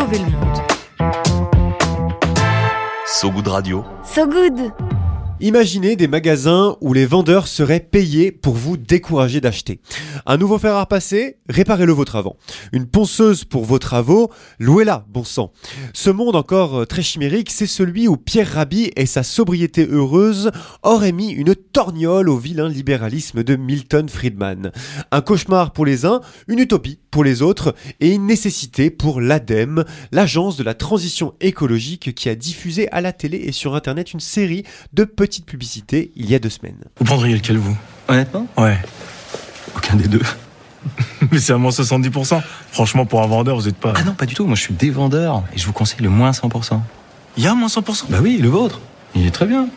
sauver le monde. So Good Radio. So good Imaginez des magasins où les vendeurs seraient payés pour vous décourager d'acheter. Un nouveau fer à repasser, réparez-le votre avant. Une ponceuse pour vos travaux, louez-la, bon sang. Ce monde encore euh, très chimérique, c'est celui où Pierre Rabhi et sa sobriété heureuse auraient mis une torgnole au vilain libéralisme de Milton Friedman. Un cauchemar pour les uns, une utopie pour les autres et une nécessité pour l'ADEME, l'agence de la transition écologique qui a diffusé à la télé et sur internet une série de petites publicités il y a deux semaines. Vous prendriez lequel, vous? Honnêtement? Ouais. Aucun des deux. Mais c'est à moins 70%. Franchement, pour un vendeur, vous êtes pas. Ah non, pas du tout. Moi, je suis des vendeurs et je vous conseille le moins 100%. Il y a moins 100%. Bah oui, le vôtre. Il est très bien.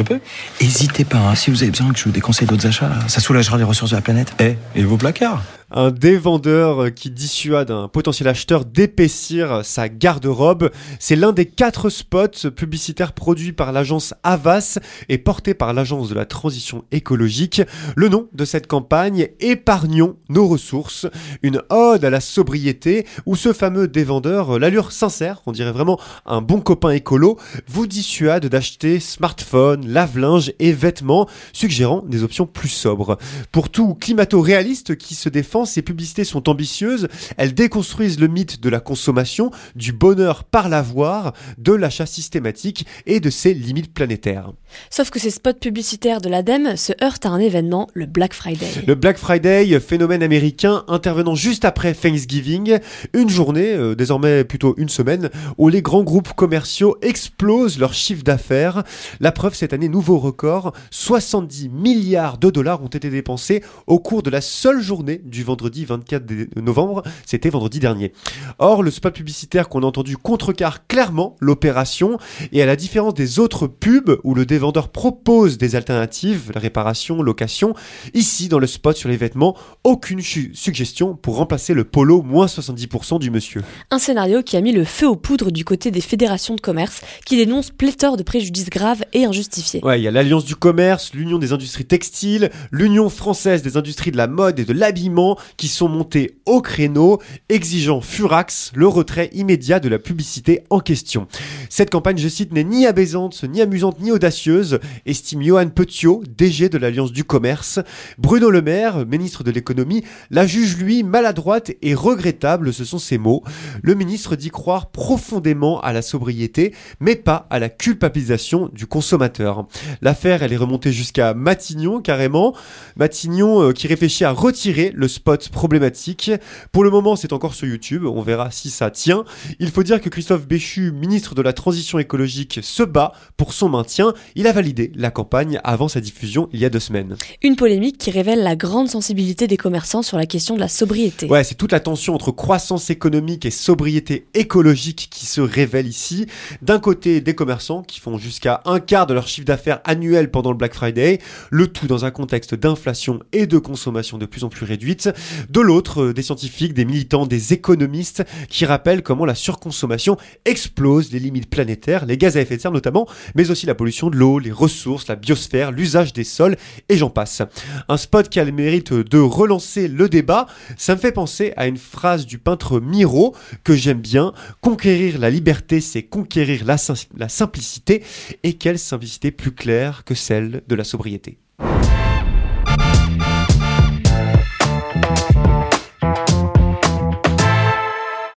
Je peux Hésitez pas, hein. si vous avez besoin que je vous déconseille d'autres achats, ça soulagera les ressources de la planète. Eh, et vos placards Un dévendeur qui dissuade un potentiel acheteur d'épaissir sa garde-robe. C'est l'un des quatre spots publicitaires produits par l'agence Avas et portés par l'agence de la transition écologique. Le nom de cette campagne, Épargnons nos ressources, une ode à la sobriété où ce fameux dévendeur, l'allure sincère, on dirait vraiment un bon copain écolo, vous dissuade d'acheter smartphone, lave-linge et vêtements, suggérant des options plus sobres. Pour tout climato-réaliste qui se défend, ces publicités sont ambitieuses, elles déconstruisent le mythe de la consommation, du bonheur par l'avoir, de l'achat systématique et de ses limites planétaires. Sauf que ces spots publicitaires de l'ADEME se heurtent à un événement, le Black Friday. Le Black Friday, phénomène américain intervenant juste après Thanksgiving, une journée, euh, désormais plutôt une semaine, où les grands groupes commerciaux explosent leur chiffre d'affaires. La preuve cette année, nouveau record, 70 milliards de dollars ont été dépensés au cours de la seule journée du vendredi 24 dé- novembre, c'était vendredi dernier. Or, le spot publicitaire qu'on a entendu contrecarre clairement l'opération, et à la différence des autres pubs où le dévendeur propose des alternatives, la réparation, location, ici dans le spot sur les vêtements, aucune suggestion pour remplacer le polo moins 70% du monsieur. Un scénario qui a mis le feu aux poudres du côté des fédérations de commerce qui dénoncent pléthore de préjudices graves et injustifiés. Ouais, il y a l'Alliance du commerce, l'Union des industries textiles, l'Union française des industries de la mode et de l'habillement qui sont montés au créneau, exigeant furax le retrait immédiat de la publicité en question. Cette campagne, je cite, n'est ni abaisante, ni amusante, ni audacieuse, estime Johan Petiot, DG de l'Alliance du commerce. Bruno Le Maire, ministre de l'économie, la juge lui maladroite et regrettable, ce sont ses mots. Le ministre dit croire profondément à la sobriété, mais pas à la culpabilisation du consommateur. L'affaire, elle est remontée jusqu'à Matignon, carrément. Matignon euh, qui réfléchit à retirer le spot problématique. Pour le moment, c'est encore sur YouTube. On verra si ça tient. Il faut dire que Christophe Béchu, ministre de la Transition écologique, se bat pour son maintien. Il a validé la campagne avant sa diffusion il y a deux semaines. Une polémique qui révèle la grande sensibilité des commerçants sur la question de la sobriété. Ouais, c'est toute la tension entre croissance économique et sobriété écologique qui se révèle ici. D'un côté, des commerçants qui font jusqu'à un quart de leur chiffre d'affaires annuel pendant le Black Friday, le tout dans un contexte d'inflation et de consommation de plus en plus réduite. De l'autre, euh, des scientifiques, des militants, des économistes qui rappellent comment la surconsommation explose les limites planétaires, les gaz à effet de serre notamment, mais aussi la pollution de l'eau, les ressources, la biosphère, l'usage des sols et j'en passe. Un spot qui a le mérite de relancer le débat, ça me fait penser à une phrase du peintre Miro que j'aime bien. Conquérir la liberté, c'est conquérir la, sim- la simplicité. Et quelle simplicité plus claire que celle de la sobriété.